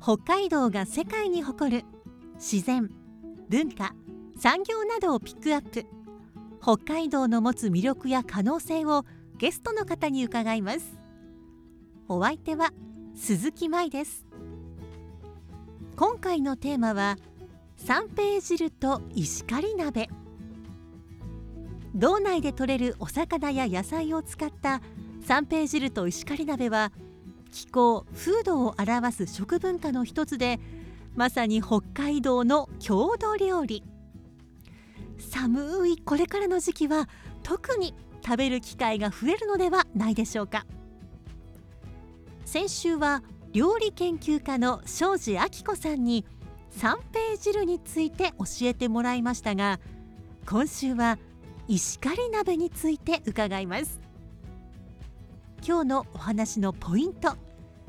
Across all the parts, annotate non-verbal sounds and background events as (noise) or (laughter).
北海道が世界に誇る自然文化産業などをピックアップ。北海道の持つ魅力や可能性をゲストの方に伺います。お相手は鈴木舞です。今回のテーマは三平汁と石狩鍋。道内で採れるお魚や野菜を使った三平汁と石狩鍋は気候風土を表す食文化の一つでまさに北海道の郷土料理。寒いこれからの時期は特に食べる機会が増えるのではないでしょうか。先週は料理研究家の庄司明子さんに三平汁について教えてもらいましたが今週は石狩鍋について伺います。今日のお話のポイント。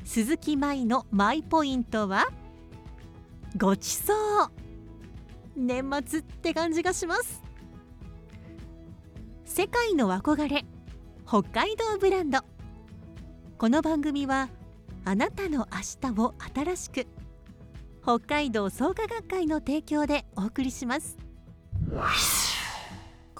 鈴木舞のマイポイントはごちそう。年末って感じがします。世界の憧れ北海道ブランド。この番組はあなたの明日を新しく北海道創価学会の提供でお送りします。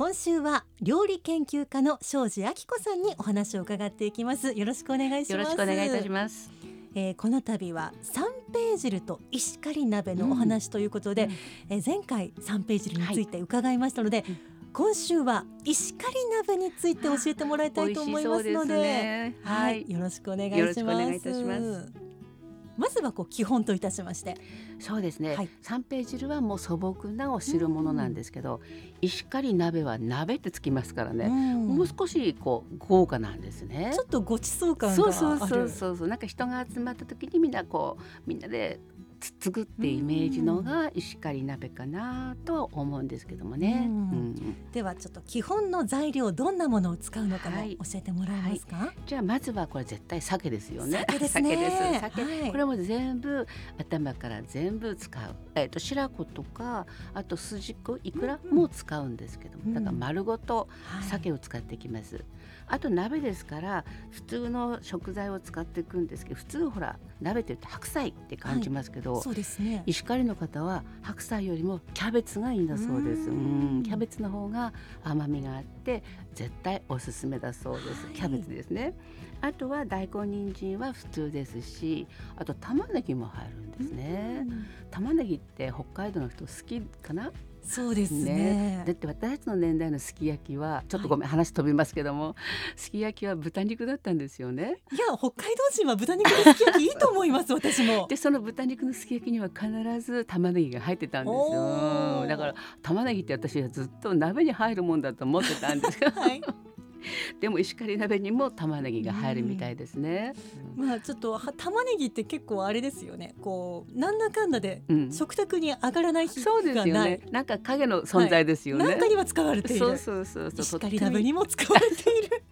今週は料理研究家の庄司明子さんにお話を伺っていきます。よろしくお願いします。よろしくお願いいたします。えー、この度は三平汁と石狩鍋のお話ということで、うんえー、前回三平汁について伺いましたので、はい、今週は石狩鍋について教えてもらいたいと思いますので、ね、はい、よろしくお願いします。まずはこう基本といたしまして。そうですね、はい、三平汁はもう素朴なお汁物なんですけど、うん、石狩鍋は鍋ってつきますからね、うん、もう少しこう豪華なんですね。ちょっとごちそう感そうそうそうそう。なんか人が集まった時にみんなこうみんなでつつぐってイメージのが石狩鍋かなとは思うんですけどもね、うん、ではちょっと基本の材料どんなものを使うのかも教えてもらえますか、はい。はい、じゃあまずはこれ絶対鮭ですよね。鮭ですね。です。鮭、はい、これも全部頭から全部使う。えっ、ー、と白子とかあと筋子いくらも使うんですけども、うん、だから丸ごと鮭を使っていきます、あと鍋ですから普通の食材を使っていくんですけど普通ほら鍋って言うと白菜って感じますけど、はい、そうですね、石狩の方は白菜よりもキャベツがいいんだそうです。うん。キャベツの方が甘みがあって絶対おすすめだそうです、はい、キャベツですね。あとは大根人参は普通ですしあと玉ねぎも入るんですね。玉ねぎって北海道の人好きかな？そうですね、ね、だって私たちの年代のすき焼きはちょっとごめん、はい、話飛びますけどもすき焼きは豚肉だったんですよね。いや北海道人は豚肉のすき焼きいいと思います (laughs) 私も。でその豚肉のすき焼きには必ず玉ねぎが入ってたんですよ。だから玉ねぎって私はずっと鍋に入るもんだと思ってたんですよ、はいでも石狩鍋にも玉ねぎが入るみたいですね。うん、まあちょっと玉ねぎって結構あれですよね。こうなんだかんだで食卓に上がらない日がない、うん、そうですよね。なんか影の存在ですよね。はい、なんかには使われている。そうそうそうそう。石狩鍋にも使われている。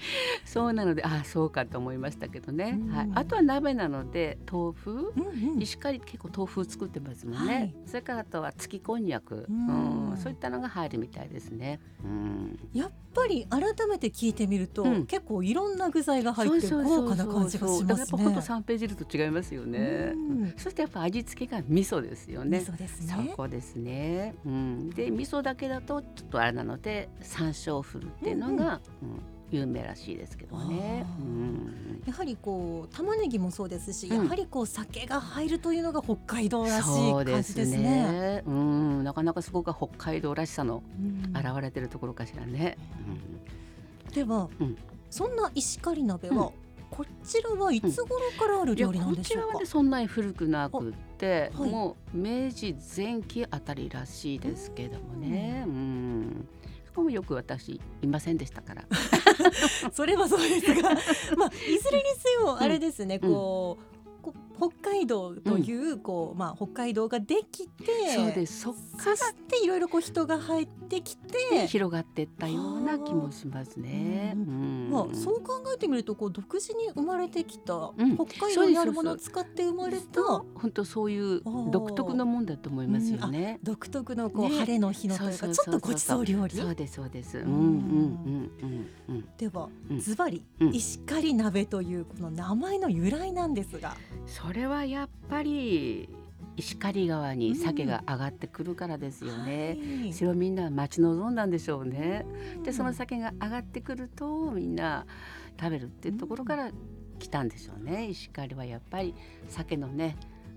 (laughs) そうなのでああそうかと思いましたけどね、はい、あとは鍋なので豆腐、うんうん、石狩結構豆腐作ってますもんね、はい、それからあとは月こんにゃく、うん、そういったのが入るみたいですね、うん、やっぱり改めて聞いてみると、うん、結構いろんな具材が入って豪華な感じがしますね。やっぱほんと3ページと違いますよね、そしてやっぱ味付けが味噌ですよね。味噌ですね。そこですね、うん、で味噌だけだとちょっとあれなので山椒振るっていうのが、うんうん。うん有名らしいですけどね、うん、やはりこう玉ねぎもそうですし、うん、やはりこう酒が入るというのが北海道らしい感じですね。うね。うん、なかなかそこが北海道らしさの現れてるところかしらね。うん、では、そんな石狩鍋は、こちらはいつ頃からある料理なんでしょうか、こちらは、ね、そんなに古くなくて、はい、もう明治前期あたりらしいですけどもね。うん。こもよく私いませんでしたから (laughs) それはそうですがまあいずれにせよあれですね、うん、こう北海道という、こうまあ北海道ができてそうです。そっそしていろいろこう人が入ってきて、広がっていったような気もしますね。ううん。まあ、そう考えてみるとこう独自に生まれてきた、ん。北海道にあるものを使って生まれた本当そういう独特のもんだと思いますよね。独特のこう、ね。晴れの日のというかちょっとごちそう料理。そうですそうです。うん。んうんうんうんうん。ではうん。ズバリうん。石狩鍋というこの名前の由来なんですが、それはやっぱり石狩川に鮭が上がってくるからですよね。はいそれをみんな待ち望んだんでしょうね。でその鮭が上がってくるとみんな食べるっていうところから来たんでしょうね。石狩はやっぱり鮭のね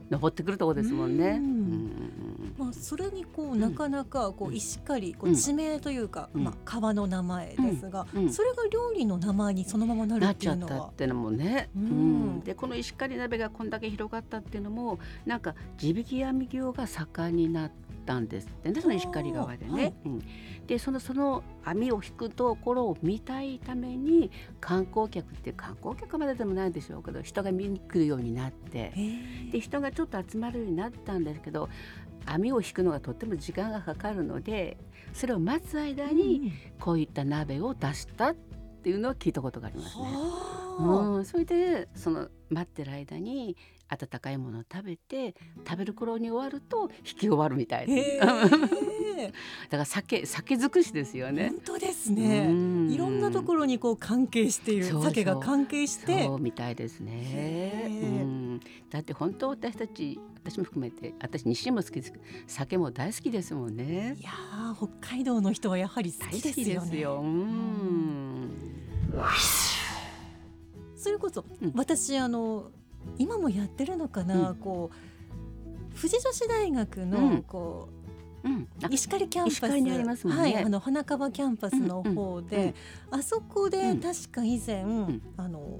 登ってくるところですもんね。うんうんまあ、それにこうなかなかこううん。石狩こううん。地名というか、うん。まあ、川の名前ですが、それが料理の名前にそのままなるっなってちゃいうのは。ったってのもね、ううん。んでこの石狩鍋がこんだけ広がったっていうのもなんか地引き網漁が盛んになったんですってねその石狩川でね。はい。うん、でそのその網を引くところを見たいために観光客って観光客まででもないでしょうけど人が見に来るようになって。で人がちょっと集まるようになったんですけど網を引くのがとっても時間がかかるのでそれを待つ間にこういった鍋を出したっていうのを聞いたことがありますね。はあ。うん、それでその待ってる間に温かいものを食べて食べる頃に終わると引き終わるみたいへで (laughs) だかえら酒酒尽くしですよね。本。当ですね。いろんなところにこう関係しているそうそう。鮭が関係して。そうみたいですね。だって本当私たち私も含めて私西も好きです。酒も大好きですもんね。いやー北海道の人はやはり好きですよね。うん。それこそ、うん。私あの今もやってるのかな、うん。こう藤女子大学の、うん。こうん、あう石狩キャンパス石狩にありますもんね。はいあの花川キャンパスの方で、あそこでうん。確か以前、ん。あの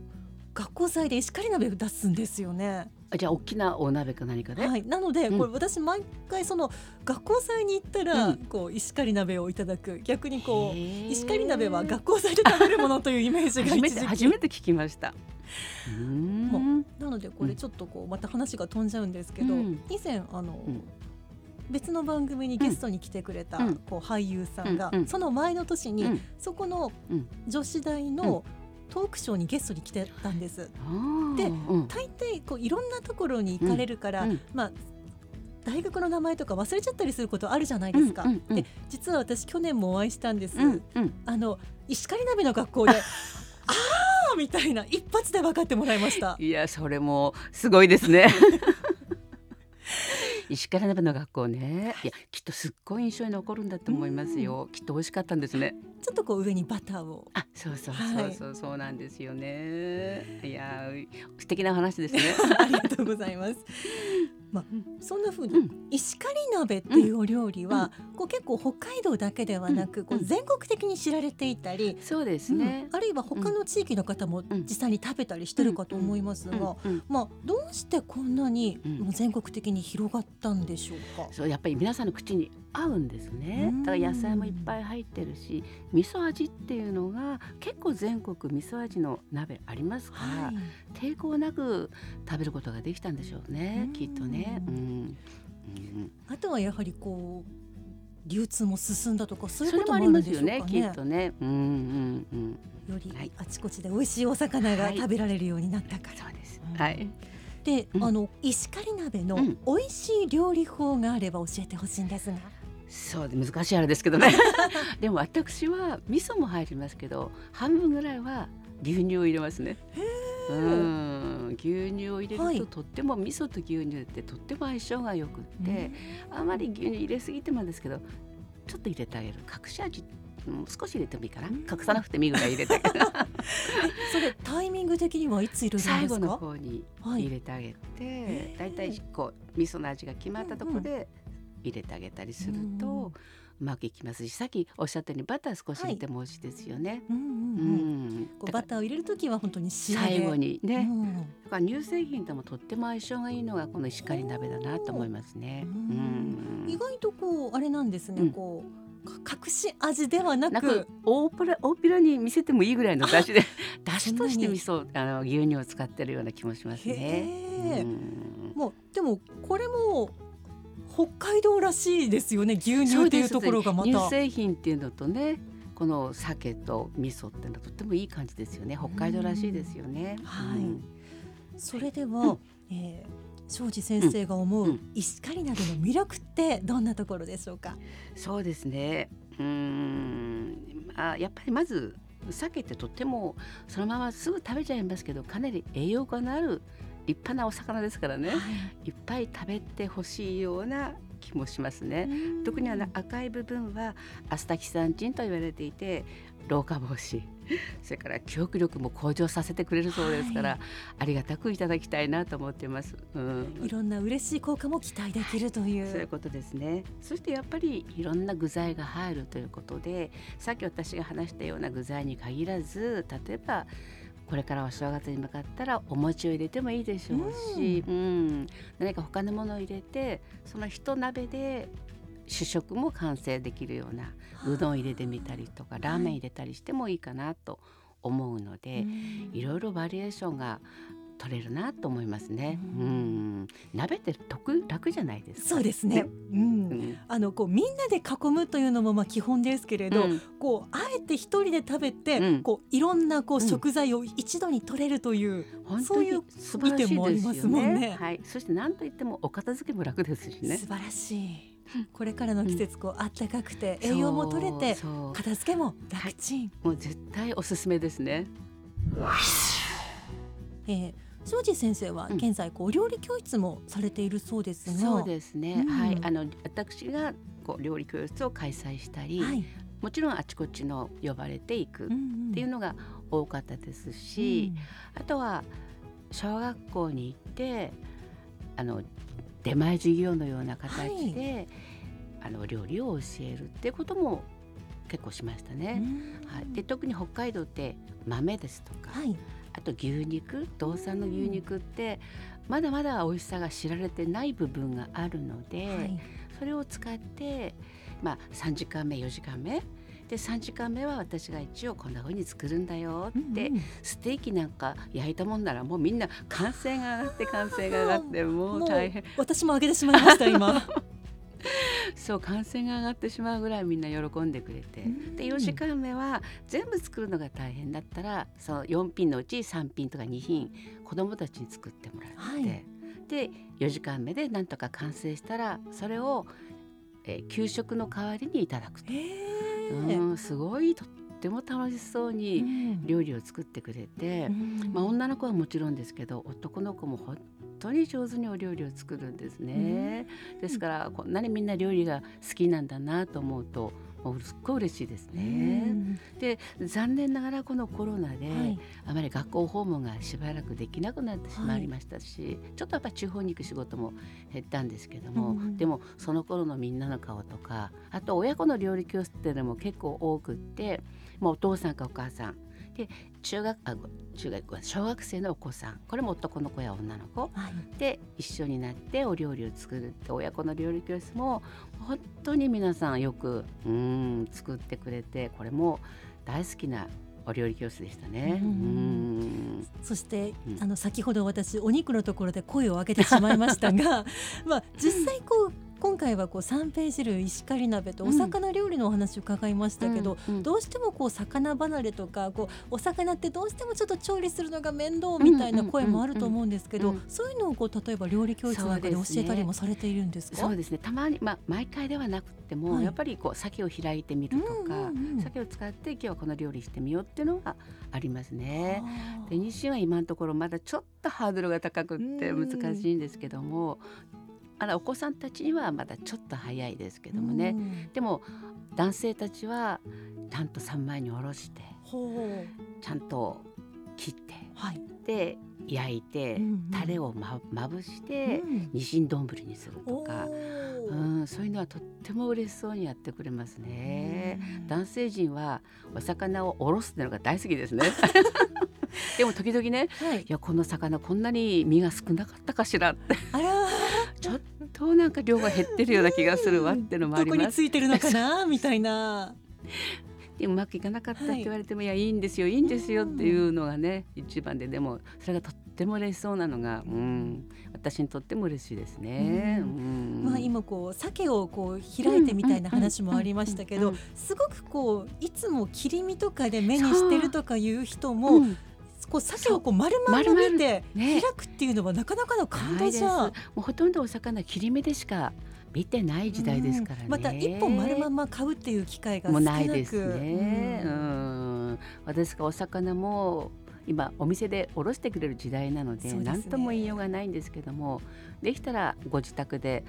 学校祭で石狩鍋を出すんですよね。あじゃあ大きなお鍋か何かで、はい、なので、うん。これ私毎回その学校祭に行ったら、うん。こう石狩鍋をいただく。逆にこう石狩鍋は学校祭で食べるものというイメージが初めて聞きました。うーん。なのでこれちょっとこうまた話が飛んじゃうんですけど、うん。以前あの、うん。別の番組にゲストに来てくれた、うん。こう俳優さんが、その前の年に、うん。そこのうん。女子大のトークショーにゲストに来てたんです。でうん大抵こういろんなところに行かれるから、うんまあ大学の名前とか忘れちゃったりすることあるじゃないですか。うんうんうんで実は私去年もお会いしたんです。うんうんあの石狩鍋の学校で (laughs) ああみたいな一発で分かってもらいました。いやそれもすごいですね。(laughs) 石狩鍋の学校ねい。やきっとすっごい印象に残るんだと思いますよ。きっと美味しかったんですね。ちょっとこう上にバターを。あそうそうはいそうそうそうなんですよね。いや素敵な話ですね。(laughs) ありがとうございます。(laughs) まあそんな風に、うん。石狩鍋っていうお料理は、こう結構北海道だけではなく、うん。こう全国的に知られていたり、そうですね。うん。あるいは他の地域の方もん実際に食べたりしてるかと思いますが、まあどうしてこんなにうん。もう全国的に広がったんでしょうか？そうやっぱり皆さんの口に合うんですねうんだから野菜もいっぱい入ってるし味噌味っていうのが結構全国味噌味の鍋ありますから、はい抵抗なく食べることができたんでしょうねうんきっとね。うんうんあとはやはりこう流通も進んだとかそういうこともあるんますよね？でしょうかね。きっとね。うんうんうん。よりはいあちこちで美味しいお魚がはい食べられるようになったから。そうですうん。はい。で、うん。あの石狩鍋のうん。美味しい料理法があれば教えてほしいんですが。そうで難しいあれですけどね。(laughs) でも私は味噌も入りますけど半分ぐらいは牛乳を入れますね。うん。牛乳を入れると、はい。とっても味噌と牛乳ってとっても相性がよくって、あまり牛乳入れすぎてもですけどちょっと入れてあげる。隠し味もう少し入れてもいいかな、うん。隠さなくてもいいぐらい入れて。あげる (laughs) それタイミング的にはいつ入れるん最後のですか。方にはい入れてあげて、へーだいたいこう味噌の味が決まったところで入れてあげたりすると、うんうまくいきますしさっきおっしゃったようにバター少し入れても美味しいですよね。ううんうんうん。んこうバターを入れるときは本当に。最後にね、うんだから乳製品ともとっても相性がいいのがこの石狩鍋だなと思いますね。うんうん意外とこうあれなんですね。うんこうか隠し味ではなく大っぴら大っぴらに見せてもいいぐらいの出汁で (laughs) 出汁として味噌あの牛乳を使ってるような気もしますね。もうでもこれも北海道らしいですよね牛乳っていうところがまた。乳製品っていうのとねこの鮭と味噌っていうのはとってもいい感じですよね。北海道らしいですよね。はい。うん。それでは、えー庄司先生が思ううん。石狩鍋の魅力ってどんなところでしょうか？そうですね。うーん。あやっぱりまず鮭ってとってもそのまますぐ食べちゃいますけどかなり栄養価のある立派なお魚ですからね。い。っぱい食べてほしいような気もしますね。特にあの赤い部分はアスタキサンチンと言われていて老化防止 (laughs) それから記憶力も向上させてくれるそうですから、はいありがたくいただきたいなと思っています。うんいろんな嬉しい効果も期待できるとい。そういううことですね。そしてやっぱりいろんな具材が入るということで、さっき私が話したような具材に限らず、例えばこれからお正月に向かったらお餅を入れてもいいでしょうし、うん、何か他のものを入れて、その一鍋で主食も完成できるようなうどん入れてみたりとかラーメン入れたりしてもいいかなと思うので、いろいろバリエーションが取れるなと思いますね。ううんん、鍋って得楽じゃないですか。そうですね。うんうんあのこうみんなで囲むというのもまあ基本ですけれど、うんこうあえて一人で食べて、うんこういろんなこううん食材を一度に取れるという、本当にそういう素晴らしいですよねね。はい、そして何と言ってもお片付けも楽ですしね。素晴らしい。(laughs) これからの季節こうあったかくて栄養も取れて片付けも楽ちん。もう絶対おすすめですね。えー庄司先生はうん現在こうお料理教室もされているそうですが、そうですね。うんはい、あの私がこう料理教室を開催したり、はい。もちろんあちこちの呼ばれていくっんていうのが多かったですし、あとは小学校に行ってあの出前授業のような形で、あの料理を教えるっていうことも結構しましたうんね。はい、で特に北海道って豆ですとか、はい。あと牛肉道産の牛肉ってまだまだ美味しさが知られてない部分があるので、はい。それを使って、まあ、3時間目4時間目で3時間目は私が一応こんな風に作るんだよって、うんうん。ステーキなんか焼いたもんならもうみんな歓声が上がって歓声が上がってもう大変。私も揚げてしまいました今。(laughs) そう歓声が上がってしまうぐらいみんな喜んでくれて、うん。で4時間目は全部作るのが大変だったらその4品のうち3品とか2品子どもたちに作ってもらって、はい。で4時間目でなんとか完成したらそれを、えー給食の代わりにいただくと、へえ。うんすごいとっても楽しそううにん料理を作ってくれて。うんまあ、女の子はもちろんですけど男の子も本当に上手にお料理を作るんですね。ですからこんなにみんな料理が好きなんだなと思うともうすっごい嬉しいですうね。んで残念ながらこのコロナで、はい。あまり学校訪問がしばらくできなくなってしまいましたし、ちょっとやっぱり地方に行く仕事も減ったんですけども、うんでもその頃のみんなの顔とかあと親子の料理教室っていうのも結構多くってもうお父さんかお母さんで中学あご中学小学生のお子さん。これも男の子や女の子。はい。で一緒になってお料理を作るって親子の料理教室も本当に皆さんよくうん作ってくれてこれも大好きなお料理教室でしたね。そして、うん。あの先ほど私お肉のところで声を上げてしまいましたが、(laughs) まあ実際こう今回はこう三ページ類石狩鍋とお魚料理のお話を伺いましたけど、うんうん。どうしてもこう魚離れとかこうお魚ってどうしてもちょっと調理するのが面倒みたいな声もあると思うんですけど、うん。うんうんそういうのをこう例えば料理教室なんかで教えたりもされているんですか？そうですね。たまに、まあ、毎回ではなくても、はい。やっぱりこう鮭を開いてみるとか、うんうんうん。鮭を使って今日はこの料理してみようっていうのがありますね。で日清は今のところまだちょっとハードルが高くってうん。難しいんですけどもあらお子さんたちにはまだちょっと早いですけどもね、うん。でも男性たちはちゃんと三枚におろしてほちゃんと切ってうはい。で焼いて、うんうん。タレをままぶして、うん。ニシン丼にするとおか、ー。うん、そういうのはとっても嬉しそうにやってくれますね。うん。男性陣はお魚をおろすってのが大好きですね。(laughs) でも時々ねはい。い。やこの魚こんなに身が少なかったかしらって。あらとなんか量が減ってるような気がするわってのもあどります。こについてるのかな？みたいな。うまくいかなかったって言われても、はい、いやいいんですよいいんですよっていうのがね、一番ででもそれがとっても嬉しそうなのが、うん、私にとっても嬉しいですね。まあ今こう鮭をこう開いてみたいな話もありましたけど、すごくこういつも切り身とかで目にしてるとかいう人も。こう鮭をこう丸々見て開くっていうのはなかなかの感動じゃ、もうほとんどお魚切り身でしか見てない時代ですからね、また一本丸まま買うっていう機会がもうないですね、うん、私がお魚も今お店でおろしてくれる時代なので何、ね、とも言いようがないんですけどもできたらご自宅で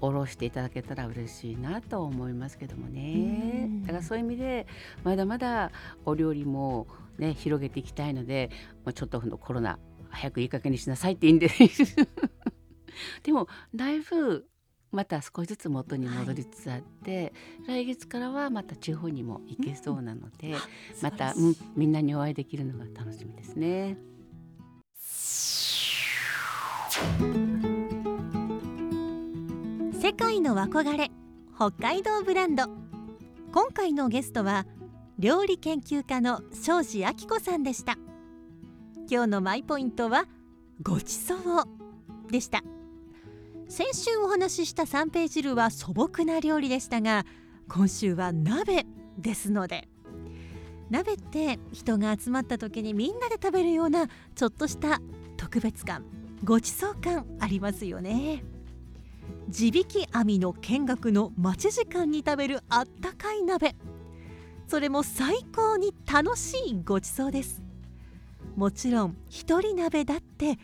おろしていただけたら嬉しいなと思いますけどもね。だからそういう意味でまだまだお料理もね広げていきたいので、まあ、ちょっとコロナ早くいい加減にしなさいって言うんで (laughs) でもだいぶまた少しずつ元に戻りつつあって、はい、来月からはまた地方にも行けそうなので、うん、また、うん、みんなにお会いできるのが楽しみですね。世界の憧れ北海道ブランド。今回のゲストは料理研究家の庄司明子さんでした。今日のマイポイントはごちそうでした先週お話しした三平汁は素朴な料理でしたが今週は鍋ですので。鍋って人が集まった時にみんなで食べるようなちょっとした特別感ごちそう感ありますよね。地引き網の見学の待ち時間に食べるあったかい鍋。それも最高に楽しいごちそうです。もちろん一人鍋だって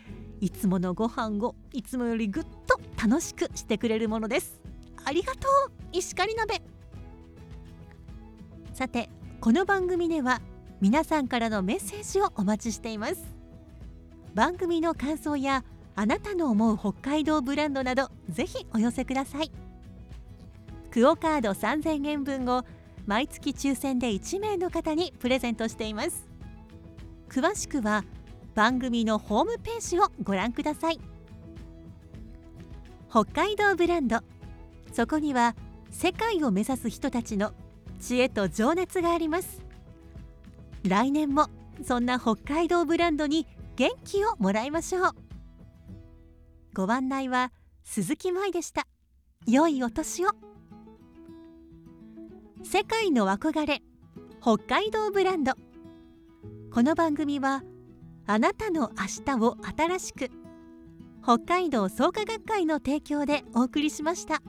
いつものご飯をいつもよりぐっと楽しくしてくれるものです。ありがとう。石狩鍋。さてこの番組では皆さんからのメッセージをお待ちしています。番組の感想やあなたの思う北海道ブランドなどぜひお寄せください。クオカード3000円分を毎月抽選で1名の方にプレゼントしています。詳しくは番組のホームページをご覧ください。北海道ブランド。そこには世界を目指す人たちの知恵と情熱があります。来年もそんな北海道ブランドに元気をもらいましょう。ご案内は鈴木舞でした。良いお年を。世界の憧れ北海道ブランド。この番組はあなたの明日を新しく北海道創価学会の提供でお送りしました。